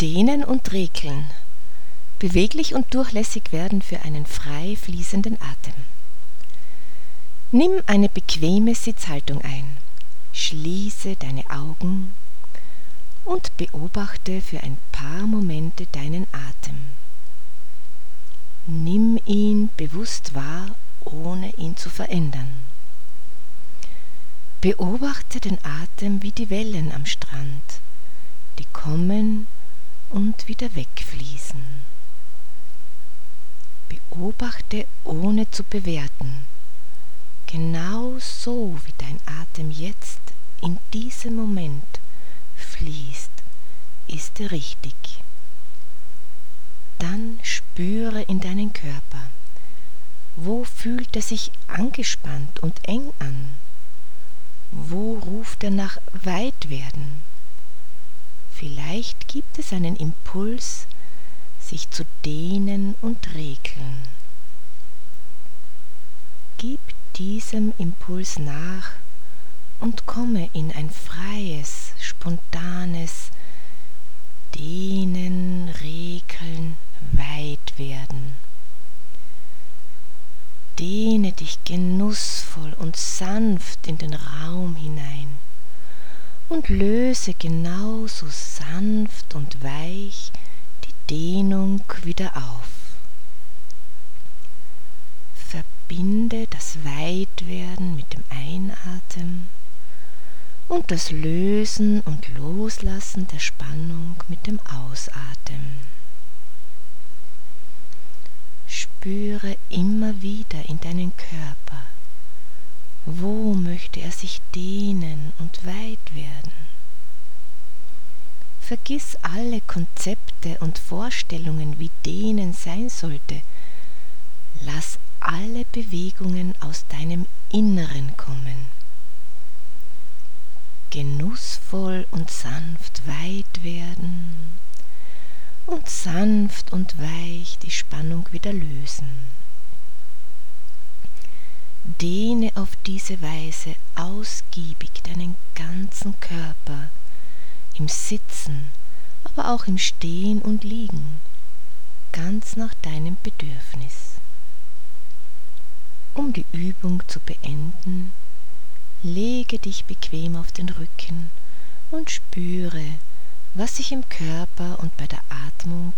Dehnen und Rekeln. Beweglich und durchlässig werden für einen frei fließenden Atem. Nimm eine bequeme Sitzhaltung ein. Schließe deine Augen und beobachte für ein paar Momente deinen Atem. Nimm ihn bewusst wahr, ohne ihn zu verändern. Beobachte den Atem wie die Wellen am Strand, die kommen und wieder wegfließen. Beobachte ohne zu bewerten, genau so wie dein Atem jetzt in diesem Moment fließt, ist er richtig. Dann spüre in deinen Körper, wo fühlt er sich angespannt und eng an? Wo ruft er nach weit werden? Vielleicht gibt es einen Impuls, sich zu dehnen und regeln. Gib diesem Impuls nach und komme in ein freies, spontanes Dehnen, Regeln, weit werden. Dehne dich genussvoll und sanft in den Raum hinein und löse genauso sanft und weich die Dehnung wieder auf. Verbinde das Weitwerden mit dem Einatmen und das Lösen und Loslassen der Spannung mit dem Ausatmen. Spüre immer wieder in deinen Körper, wo möchte er sich dehnen und weit. Vergiss alle Konzepte und Vorstellungen, wie dehnen sein sollte. Lass alle Bewegungen aus deinem Inneren kommen genussvoll und sanft weit werden und sanft und weich die Spannung wieder lösen. Dehne auf diese Weise ausgiebig deinen ganzen Körper im Sitzen, aber auch im Stehen und Liegen, ganz nach deinem Bedürfnis. Um die Übung zu beenden, Lege dich bequem auf den Rücken und spüre, was sich im Körper und bei der Atmung.